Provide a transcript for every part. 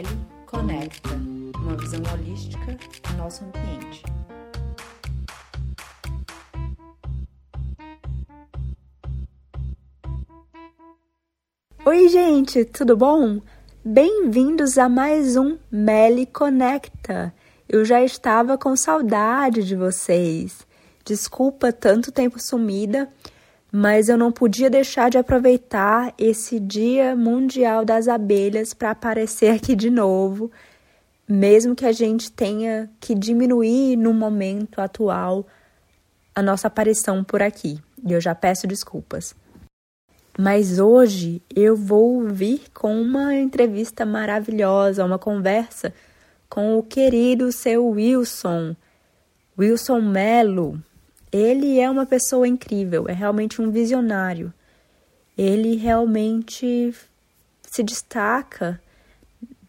Meli Conecta, uma visão holística do nosso ambiente. Oi, gente, tudo bom? Bem-vindos a mais um Meli Conecta. Eu já estava com saudade de vocês. Desculpa tanto tempo sumida, mas eu não podia deixar de aproveitar esse Dia Mundial das Abelhas para aparecer aqui de novo, mesmo que a gente tenha que diminuir no momento atual a nossa aparição por aqui. E eu já peço desculpas. Mas hoje eu vou vir com uma entrevista maravilhosa, uma conversa com o querido seu Wilson, Wilson Melo. Ele é uma pessoa incrível, é realmente um visionário. Ele realmente se destaca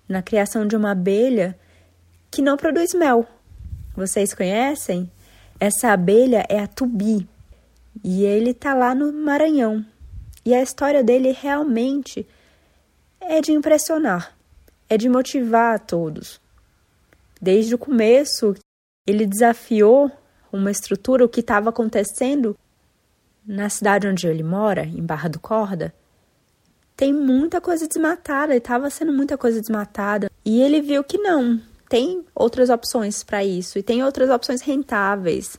na criação de uma abelha que não produz mel. Vocês conhecem? Essa abelha é a tubi e ele está lá no Maranhão. E a história dele realmente é de impressionar, é de motivar a todos. Desde o começo, ele desafiou uma estrutura, o que estava acontecendo na cidade onde ele mora, em Barra do Corda, tem muita coisa desmatada, estava sendo muita coisa desmatada. E ele viu que não, tem outras opções para isso, e tem outras opções rentáveis,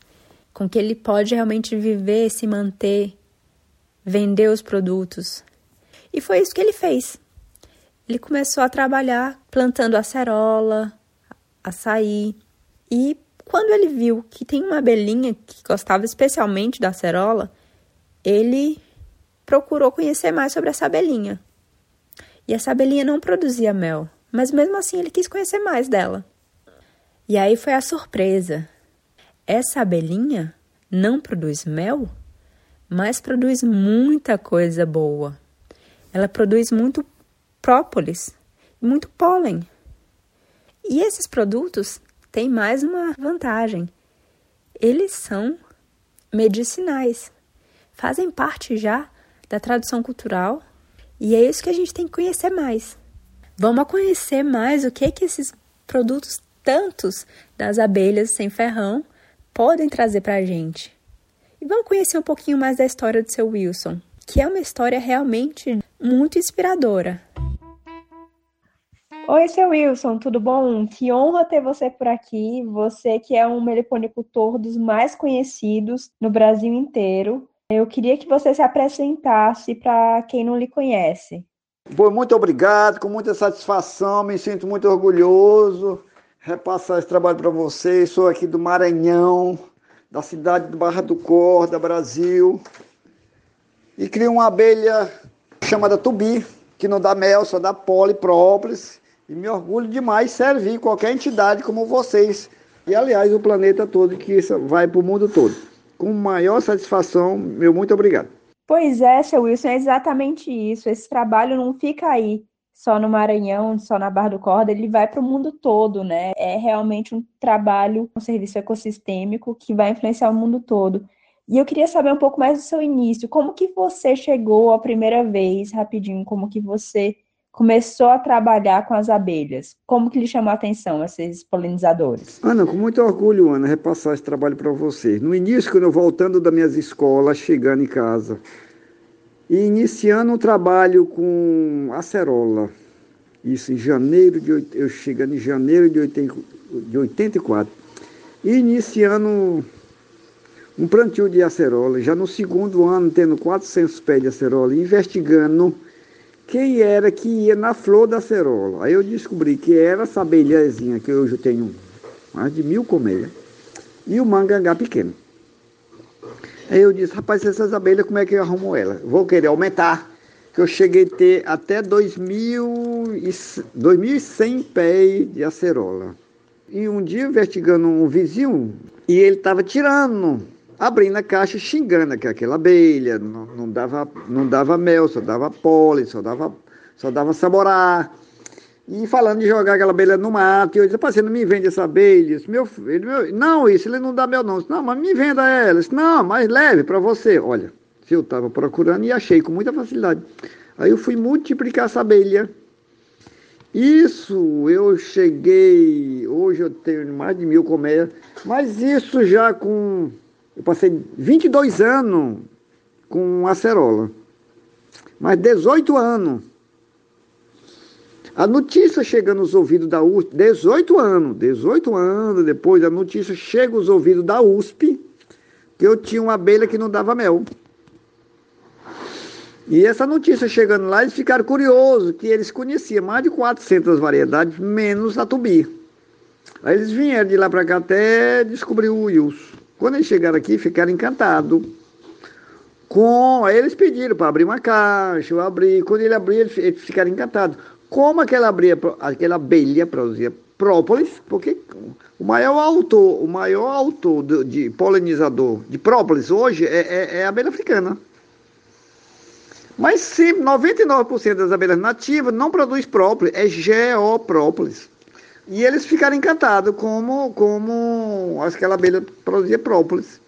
com que ele pode realmente viver, se manter, vender os produtos. E foi isso que ele fez. Ele começou a trabalhar plantando acerola, açaí, e quando ele viu que tem uma abelhinha que gostava especialmente da acerola, ele procurou conhecer mais sobre essa abelhinha. E essa abelhinha não produzia mel, mas mesmo assim ele quis conhecer mais dela. E aí foi a surpresa. Essa abelhinha não produz mel, mas produz muita coisa boa. Ela produz muito própolis, muito pólen. E esses produtos tem mais uma vantagem. Eles são medicinais, fazem parte já da tradução cultural e é isso que a gente tem que conhecer mais. Vamos conhecer mais o que que esses produtos tantos das abelhas sem ferrão podem trazer para a gente. E vamos conhecer um pouquinho mais da história do seu Wilson, que é uma história realmente muito inspiradora. Oi, seu Wilson, tudo bom? Que honra ter você por aqui. Você que é um meliponicultor dos mais conhecidos no Brasil inteiro. Eu queria que você se apresentasse para quem não lhe conhece. Bom, muito obrigado, com muita satisfação, me sinto muito orgulhoso repassar esse trabalho para vocês. Sou aqui do Maranhão, da cidade de Barra do Corda, Brasil. E crio uma abelha chamada tubi, que não dá mel, só dá poliprópolis. E me orgulho demais servir qualquer entidade como vocês. E, aliás, o planeta todo, que isso vai para o mundo todo. Com maior satisfação, meu muito obrigado. Pois é, seu Wilson, é exatamente isso. Esse trabalho não fica aí só no Maranhão, só na Barra do Corda, ele vai para o mundo todo, né? É realmente um trabalho, um serviço ecossistêmico que vai influenciar o mundo todo. E eu queria saber um pouco mais do seu início. Como que você chegou a primeira vez, rapidinho, como que você começou a trabalhar com as abelhas? Como que lhe chamou a atenção esses polinizadores? Ana, com muito orgulho, Ana, repassar esse trabalho para você. No início, quando eu voltando das minhas escolas, chegando em casa, e iniciando um trabalho com acerola, isso em janeiro de eu chegando em janeiro de, 80, de 84, e iniciando um plantio de acerola, já no segundo ano tendo 400 pés de acerola, investigando quem era que ia na flor da acerola. Aí eu descobri que era essa abelhazinha, que hoje eu tenho mais de mil colmeias, e o mangangá pequeno. Aí eu disse, rapaz, essas abelhas, como é que eu arrumo ela? Vou querer aumentar, que eu cheguei a ter até 2.100 pés de acerola. E um dia, investigando um vizinho, e ele estava tirando abrindo a caixa xingando que aquela abelha não, não, dava, não dava mel, só dava pólen, só dava, só dava saborá. E falando de jogar aquela abelha no mato, e eu disse, você não me vende essa abelha? Disse, meu, ele, meu, não, isso, ele não dá mel não. Disse, não, mas me venda ela. Disse, não, mas leve para você. Olha, eu estava procurando e achei com muita facilidade. Aí eu fui multiplicar essa abelha. Isso eu cheguei, hoje eu tenho mais de mil colmeias, mas isso já com. Eu passei 22 anos com acerola, mas 18 anos. A notícia chega nos ouvidos da USP, 18 anos, 18 anos depois, a notícia chega aos ouvidos da USP que eu tinha uma abelha que não dava mel. E essa notícia chegando lá, eles ficaram curiosos, que eles conheciam mais de 400 variedades, menos a tubi. Aí eles vieram de lá para cá até descobrir o Wilson. Quando eles chegaram aqui, ficaram encantados. Com... Aí eles pediram para abrir uma caixa, eu abri. Quando ele abriu, eles ficaram encantados. Como aquela, abria, aquela abelha produzia própolis, porque o maior autor, o maior autor de, de polinizador de própolis hoje é, é, é a abelha africana. Mas sim, 99% das abelhas nativas não produz própolis, é geoprópolis. E eles ficaram encantados como, como aquela abelha produzia própolis.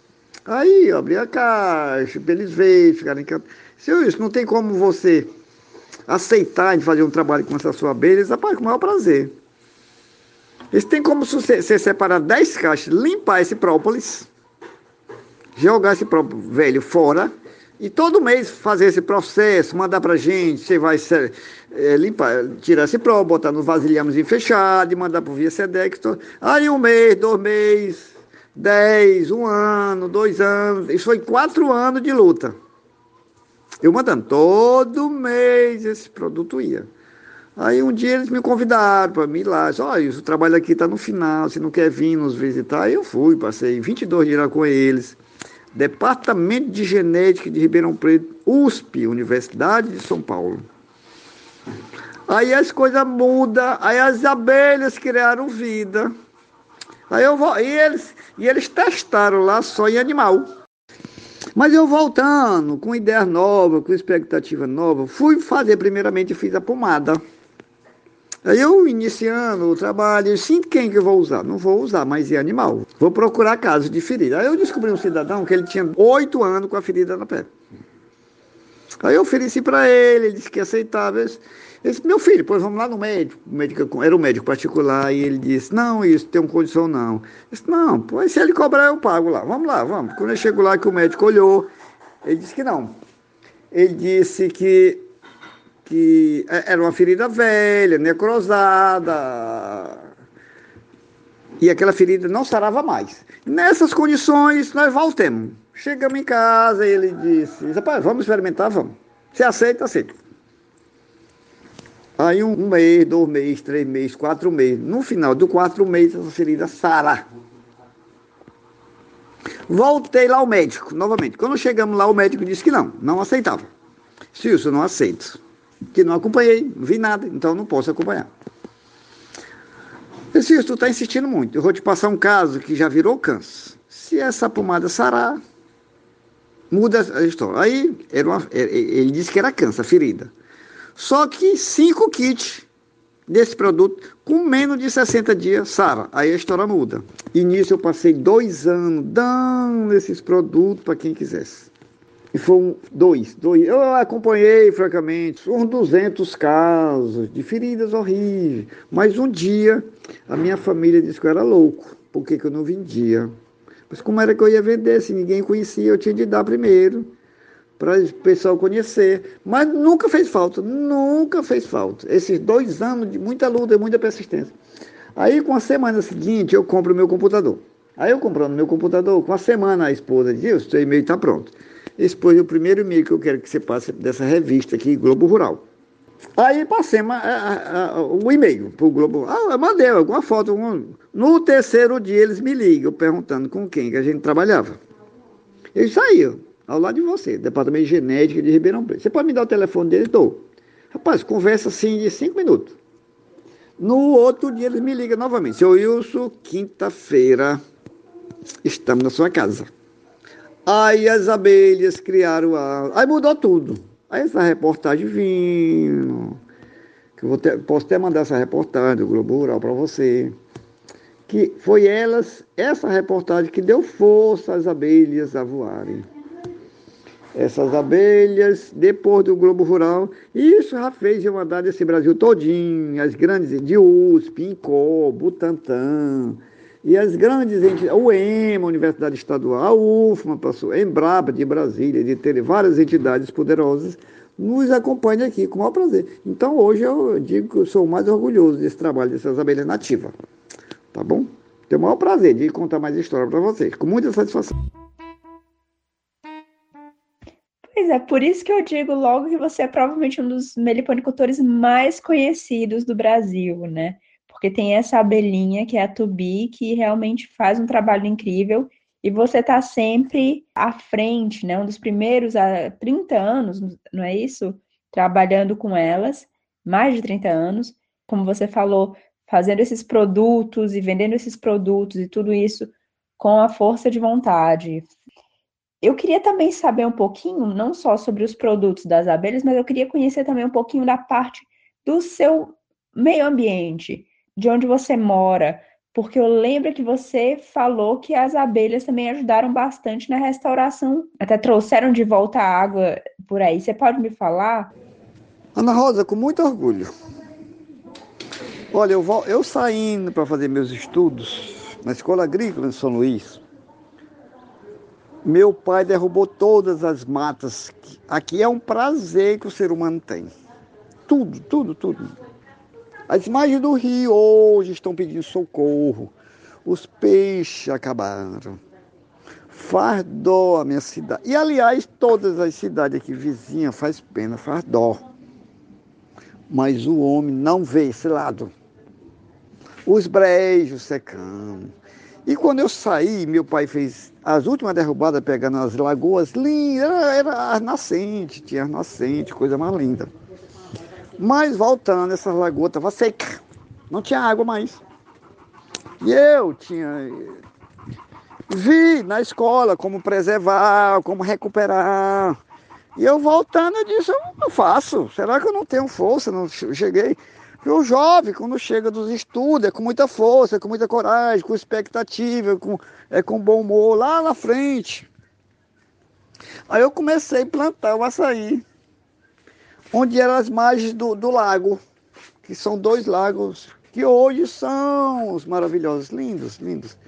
Aí eu abri a caixa, eles veio, ficaram encantados. Senhor, isso não tem como você aceitar de fazer um trabalho com essa sua abelha, eles rapaz, com o maior prazer. Eles têm como você separar 10 caixas, limpar esse própolis, jogar esse própolis velho fora, e todo mês fazer esse processo, mandar pra gente, você vai é, limpar, tirar esse pró, botar no vasilhamezinho fechado e mandar pro Via Sedex. Aí um mês, dois meses, dez, um ano, dois anos. Isso foi quatro anos de luta. Eu mandando todo mês esse produto ia. Aí um dia eles me convidaram para mim lá. Olha, o trabalho aqui está no final, você não quer vir nos visitar? Aí eu fui, passei 22 dias lá com eles. Departamento de Genética de Ribeirão Preto, USP, Universidade de São Paulo. Aí as coisas mudam, aí as abelhas criaram vida. Aí eu vou, e eles, e eles testaram lá só em animal. Mas eu voltando, com ideia nova, com expectativa nova, fui fazer primeiramente, fiz a pomada. Aí eu iniciando o trabalho, sim, quem que eu vou usar? Não vou usar, mas é animal. Vou procurar casos de ferida. Aí eu descobri um cidadão que ele tinha oito anos com a ferida na pele. Aí eu ofereci para ele, ele disse que aceitava. Ele disse, meu filho, pois vamos lá no médico. Médico era um médico particular, e ele disse, não, isso tem uma condição não. Eu disse, não, pois se ele cobrar, eu pago lá. Vamos lá, vamos. Quando eu chego lá, que o médico olhou, ele disse que não. Ele disse que que é, era uma ferida velha, necrosada, e aquela ferida não sarava mais. Nessas condições, nós voltemos. Chegamos em casa ele disse, rapaz, vamos experimentar, vamos. Você aceita, aceita. Aí um, mês, dois meses, três meses, quatro meses. No final do quatro meses, essa ferida sara. Voltei lá ao médico, novamente. Quando chegamos lá, o médico disse que não, não aceitava. Silvio, não aceito que não acompanhei, não vi nada, então não posso acompanhar. Francisco, tu está insistindo muito. Eu vou te passar um caso que já virou câncer. Se essa pomada sarar, muda a história. Aí uma, ele disse que era câncer, ferida. Só que cinco kits desse produto, com menos de 60 dias, sara. Aí a história muda. E nisso eu passei dois anos dando esses produtos para quem quisesse. E foram dois, dois. Eu acompanhei, francamente, uns 200 casos de feridas horríveis. Mas um dia, a minha família disse que eu era louco, porque que eu não vendia. Mas como era que eu ia vender? Se ninguém conhecia, eu tinha de dar primeiro, para o pessoal conhecer. Mas nunca fez falta, nunca fez falta. Esses dois anos de muita luta e muita persistência. Aí, com a semana seguinte, eu compro o meu computador. Aí, eu comprando meu computador, com a semana, a esposa diz: o seu e-mail está pronto. Esse foi o primeiro e-mail que eu quero que você passe dessa revista aqui, Globo Rural. Aí passei o e-mail para o Globo. Ah, eu mandei alguma foto. No terceiro dia eles me ligam perguntando com quem que a gente trabalhava. Eles saíram ao lado de você, Departamento de Genética de Ribeirão Preto. Você pode me dar o telefone dele? Estou. Rapaz, conversa assim de cinco minutos. No outro dia eles me ligam novamente. Seu Wilson, quinta-feira, estamos na sua casa. Aí as abelhas criaram a. Aí mudou tudo. Aí essa reportagem vindo. Que eu ter, posso até mandar essa reportagem do Globo Rural para você. Que foi elas, essa reportagem que deu força às abelhas a voarem. essas abelhas, depois do Globo Rural. Isso já fez eu andar desse Brasil todinho, as grandes, de USP, INCO, Butantan, e as grandes entidades, o EMA, Universidade Estadual, a UFMA, passou, Embrapa de Brasília, de ter várias entidades poderosas, nos acompanham aqui com o maior prazer. Então hoje eu digo que eu sou mais orgulhoso desse trabalho dessas abelhas nativas. Tá bom? Tenho o maior prazer de contar mais história para vocês, com muita satisfação. Pois é, por isso que eu digo logo que você é provavelmente um dos meliponicultores mais conhecidos do Brasil, né? Porque tem essa abelhinha que é a Tubi, que realmente faz um trabalho incrível e você está sempre à frente, né? Um dos primeiros há 30 anos, não é isso? Trabalhando com elas, mais de 30 anos, como você falou, fazendo esses produtos e vendendo esses produtos e tudo isso com a força de vontade. Eu queria também saber um pouquinho, não só sobre os produtos das abelhas, mas eu queria conhecer também um pouquinho da parte do seu meio ambiente de onde você mora, porque eu lembro que você falou que as abelhas também ajudaram bastante na restauração, até trouxeram de volta a água por aí. Você pode me falar? Ana Rosa, com muito orgulho. Olha, eu, vou, eu saindo para fazer meus estudos na Escola Agrícola em São Luís, meu pai derrubou todas as matas. Aqui é um prazer que o ser humano tem. Tudo, tudo, tudo. As imagens do rio hoje estão pedindo socorro. Os peixes acabaram. Fardó a minha cidade. E aliás, todas as cidades aqui vizinhas faz pena, faz dó. Mas o homem não vê esse lado. Os brejos secando. E quando eu saí, meu pai fez as últimas derrubadas pegando as lagoas lindas, era, era as nascentes, tinha as nascentes, coisa mais linda. Mas voltando, essa lagoa estava seca, não tinha água mais. E eu tinha. Vi na escola como preservar, como recuperar. E eu voltando, eu disse: eu faço. Será que eu não tenho força? Não cheguei. o jovem, quando chega dos estudos, é com muita força, é com muita coragem, com expectativa, é com, é com bom humor, lá na frente. Aí eu comecei a plantar o açaí onde eram as margens do, do lago, que são dois lagos que hoje são os maravilhosos, lindos, lindos.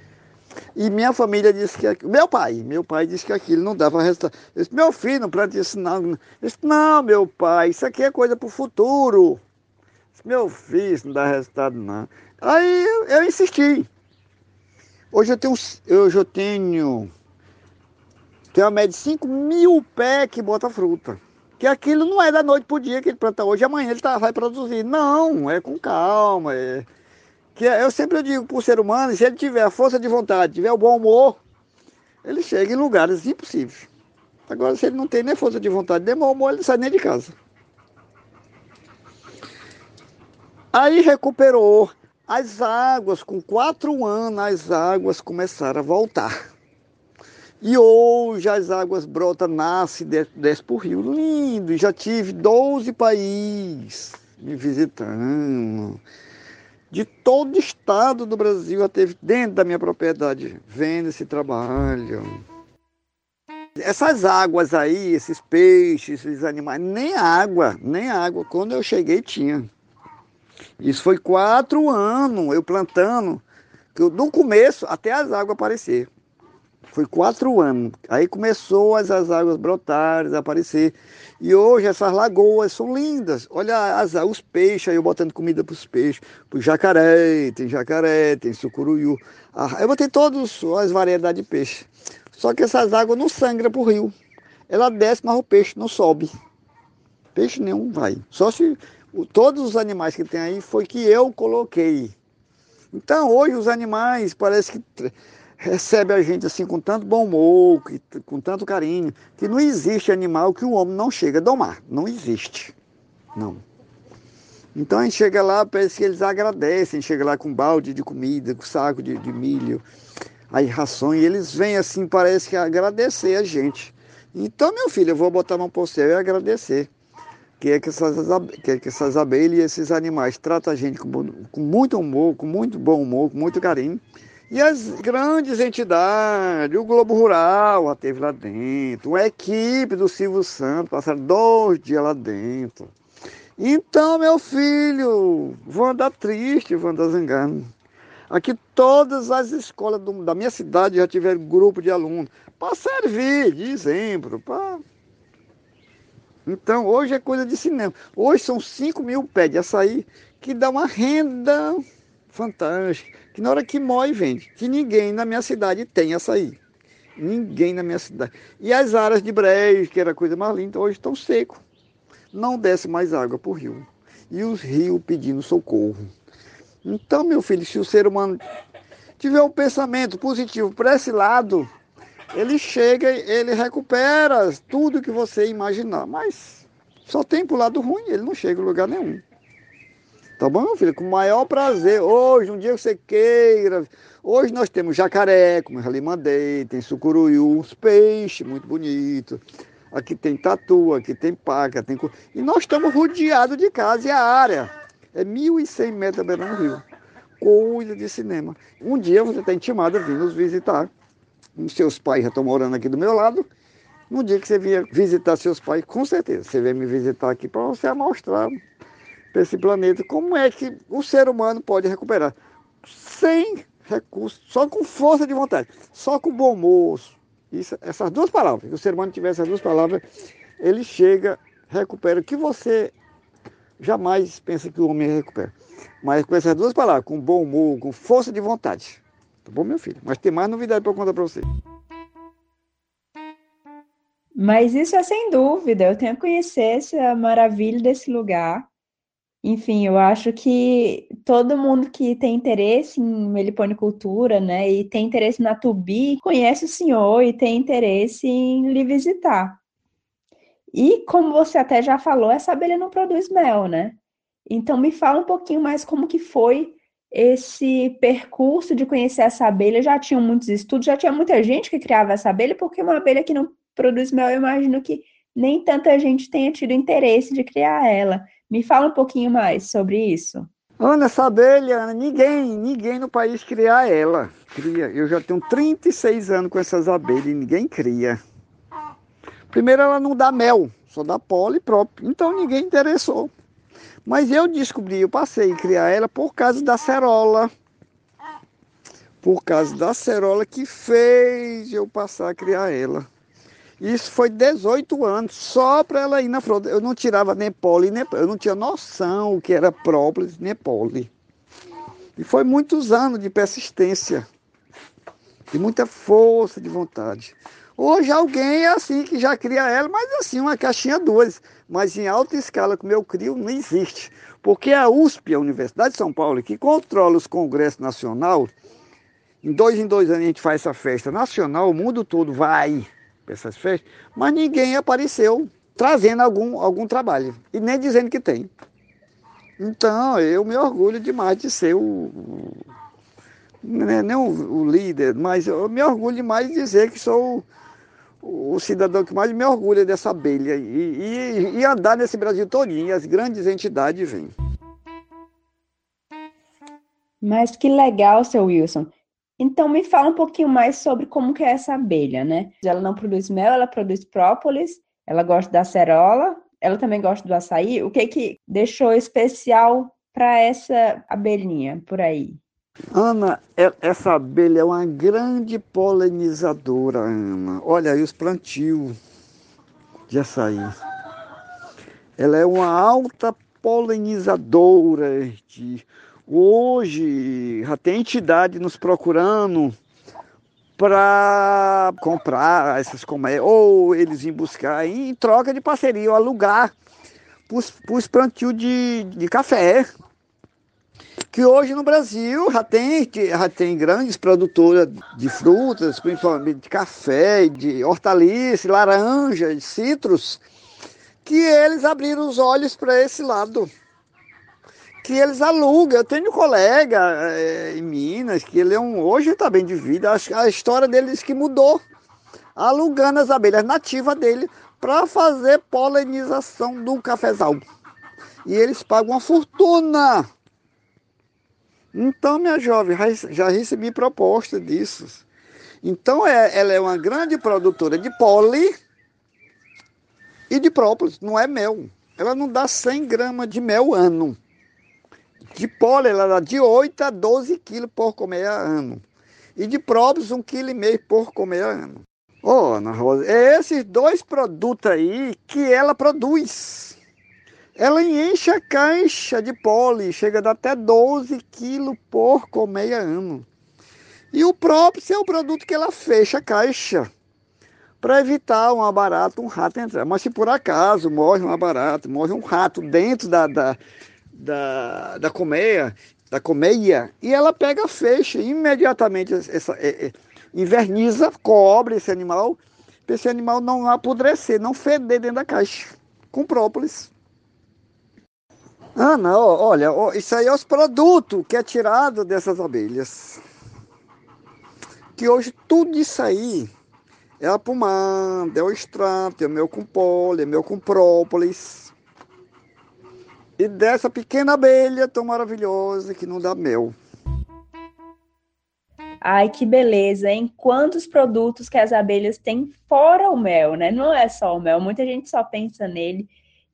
E minha família disse que meu pai, meu pai disse que aquilo não dava resultado. Eu disse, meu filho, não plante isso não. Eu disse, não, meu pai, isso aqui é coisa para o futuro. Disse, meu filho, isso não dá resultado não. Aí eu, eu insisti. Hoje eu tenho, eu tenho, tenho uma média de 5 mil pés que bota fruta que aquilo não é da noite para o dia que ele planta hoje, amanhã ele tá, vai produzir. Não, é com calma. É... Que é, eu sempre digo para o ser humano, se ele tiver a força de vontade, tiver o bom humor, ele chega em lugares impossíveis. Agora, se ele não tem nem força de vontade, nem bom humor, ele não sai nem de casa. Aí recuperou as águas, com quatro anos, as águas começaram a voltar. E hoje as águas brotam, nascem, desce para o rio. Lindo! Já tive 12 países me visitando. De todo estado do Brasil, já teve dentro da minha propriedade, vendo esse trabalho. Essas águas aí, esses peixes, esses animais, nem água, nem água. Quando eu cheguei tinha. Isso foi quatro anos eu plantando, do começo até as águas aparecer. Foi quatro anos. Aí começou as, as águas brotarem, aparecer. E hoje essas lagoas são lindas. Olha as, os peixes, aí eu botando comida para os peixes. Para jacaré, tem jacaré, tem sucuruiu. Ah, eu botei todas as variedades de peixe. Só que essas águas não sangram para o rio. Ela desce, mas o peixe não sobe. Peixe nenhum vai. Só se todos os animais que tem aí foi que eu coloquei. Então hoje os animais parece que recebe a gente assim com tanto bom humor, com tanto carinho, que não existe animal que o homem não chega a domar. Não existe. Não. Então a gente chega lá, parece que eles agradecem, chega lá com balde de comida, com saco de, de milho, aí rações, e eles vêm assim, parece que agradecer a gente. Então, meu filho, eu vou botar a mão o céu e agradecer. Que é que essas, que é que essas abelhas e esses animais tratam a gente com, com muito humor, com muito bom humor, com muito carinho E as grandes entidades, o Globo Rural já teve lá dentro, uma equipe do Silvio Santos, passaram dois dias lá dentro. Então, meu filho, vou andar triste, vou andar zangando. Aqui todas as escolas do, da minha cidade já tiveram grupo de alunos para servir de exemplo. Pra... Então, hoje é coisa de cinema. Hoje são 5 mil pés de açaí que dá uma renda fantástica que na hora que moe vende, que ninguém na minha cidade tem açaí. Ninguém na minha cidade. E as áreas de brejo, que era a coisa mais linda, hoje estão secos. Não desce mais água para o rio. E os rios pedindo socorro. Então, meu filho, se o ser humano tiver um pensamento positivo para esse lado, ele chega, ele recupera tudo que você imaginar. Mas só tem para o lado ruim, ele não chega em lugar nenhum. Tá bom, filho? Com o maior prazer. Hoje, um dia que você queira. Hoje nós temos jacaré, como eu já lhe mandei, tem sucuruiu, uns peixes muito bonitos. Aqui tem tatu, aqui tem paca, tem. E nós estamos rodeados de casa e a área é 1.100 metros beirando o rio. Coisa de cinema. Um dia você está intimado a vir nos visitar. Os seus pais já estão morando aqui do meu lado. No dia que você vier visitar seus pais, com certeza, você vem me visitar aqui para você mostrar para esse planeta como é que o ser humano pode recuperar. Sem recursos, só com força de vontade, só com bom moço. Isso, essas duas palavras, se o ser humano tiver essas duas palavras, ele chega, recupera o que você jamais pensa que o homem recupera. Mas com essas duas palavras, com bom humor, com força de vontade. Tá bom, meu filho? Mas tem mais novidade para contar para você. Mas isso é sem dúvida. Eu tenho que conhecer essa maravilha desse lugar. Enfim, eu acho que todo mundo que tem interesse em meliponicultura, né, e tem interesse na tubi, conhece o senhor e tem interesse em lhe visitar. E como você até já falou, essa abelha não produz mel, né? Então me fala um pouquinho mais como que foi esse percurso de conhecer essa abelha. Já tinham muitos estudos, já tinha muita gente que criava essa abelha, porque uma abelha que não produz mel, eu imagino que nem tanta gente tenha tido interesse de criar ela. Me fala um pouquinho mais sobre isso. Ana, essa abelha, ninguém, ninguém no país cria ela. Cria. Eu já tenho 36 anos com essas abelhas e ninguém cria. Primeiro, ela não dá mel, só dá pólen próprio. Então ninguém interessou. Mas eu descobri, eu passei a criar ela por causa da cerola. Por causa da cerola que fez eu passar a criar ela. Isso foi 18 anos, só para ela ir na frota. Eu não tirava nem poli, nem, eu não tinha noção o que era própolis, nem poli. E foi muitos anos de persistência, de muita força de vontade. Hoje alguém é assim que já cria ela, mas assim, uma caixinha duas. Mas em alta escala, como eu crio, não existe. Porque a USP, a Universidade de São Paulo, que controla os congressos nacional, em dois em dois anos a gente faz essa festa nacional, o mundo todo vai essas festas, mas ninguém apareceu trazendo algum, algum trabalho e nem dizendo que tem. Então, eu me orgulho demais de ser o. Não é nem o, o líder, mas eu me orgulho demais de dizer que sou o, o cidadão que mais me orgulha dessa abelha e, e, e andar nesse Brasil todinho, as grandes entidades vêm. Mas que legal, seu Wilson. Então me fala um pouquinho mais sobre como que é essa abelha, né? Ela não produz mel, ela produz própolis, ela gosta da acerola, ela também gosta do açaí. O que que deixou especial para essa abelhinha por aí? Ana, é, essa abelha é uma grande polinizadora, Ana. Olha aí os plantios de açaí. Ela é uma alta polinizadora de Hoje já tem entidade nos procurando para comprar essas comédias, ou eles ir buscar em troca de parceria, ou alugar para os plantios de, de café. Que hoje no Brasil já tem, já tem grandes produtoras de frutas, principalmente de café, de hortaliça, laranja, de citros, que eles abriram os olhos para esse lado que eles alugam. Eu tenho um colega é, em Minas que ele é um. Hoje está bem de vida. A, a história dele diz que mudou. Alugando as abelhas nativas dele para fazer polinização do cafezal. E eles pagam uma fortuna. Então, minha jovem, já recebi proposta disso. Então, é, ela é uma grande produtora de poli e de própolis, não é mel. Ela não dá 100 gramas de mel ano. De pólen, ela dá de 8 a 12 quilos por comer ano. E de própolis, 1,5 kg por comer ano. Ô, oh, Ana Rosa, é esses dois produtos aí que ela produz. Ela enche a caixa de pólen, chega a dar até 12 quilos por comer ano. E o próprio é o produto que ela fecha a caixa para evitar uma barata, um rato entrar. Mas se por acaso morre uma barata, morre um rato dentro da, da, da, da colmeia, da colmeia, e ela pega, fecha imediatamente, essa, é, é, inverniza, cobre esse animal, para esse animal não apodrecer, não feder dentro da caixa, com própolis. Ana, ó, olha, ó, isso aí é os produtos que é tirado dessas abelhas. Que hoje tudo isso aí é a pomada, é o extrato, é meu com pólen, é meu com própolis. E dessa pequena abelha tão maravilhosa que não dá mel. Ai, que beleza, hein? Quantos produtos que as abelhas têm fora o mel, né? Não é só o mel, muita gente só pensa nele.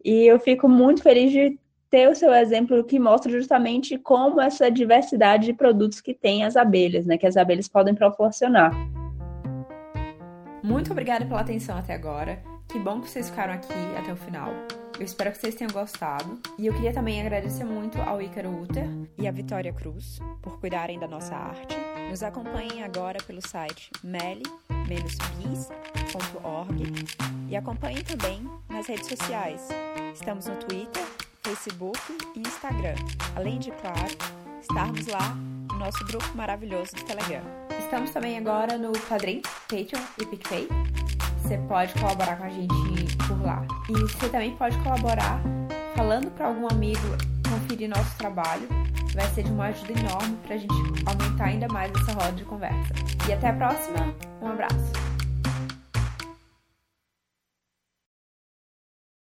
E eu fico muito feliz de ter o seu exemplo que mostra justamente como essa diversidade de produtos que tem as abelhas, né? Que as abelhas podem proporcionar. Muito obrigada pela atenção até agora. Que bom que vocês ficaram aqui até o final. Eu espero que vocês tenham gostado. E eu queria também agradecer muito ao Ícaro Uter e à Vitória Cruz por cuidarem da nossa arte. Nos acompanhem agora pelo site meli-bis.org e acompanhem também nas redes sociais. Estamos no Twitter, Facebook e Instagram. Além de, claro, estarmos lá no nosso grupo maravilhoso do Telegram. Estamos também agora no Padrim, Patreon e PicPay. Você pode colaborar com a gente por lá. E você também pode colaborar falando para algum amigo conferir nosso trabalho. Vai ser de uma ajuda enorme para a gente aumentar ainda mais essa roda de conversa. E até a próxima. Um abraço.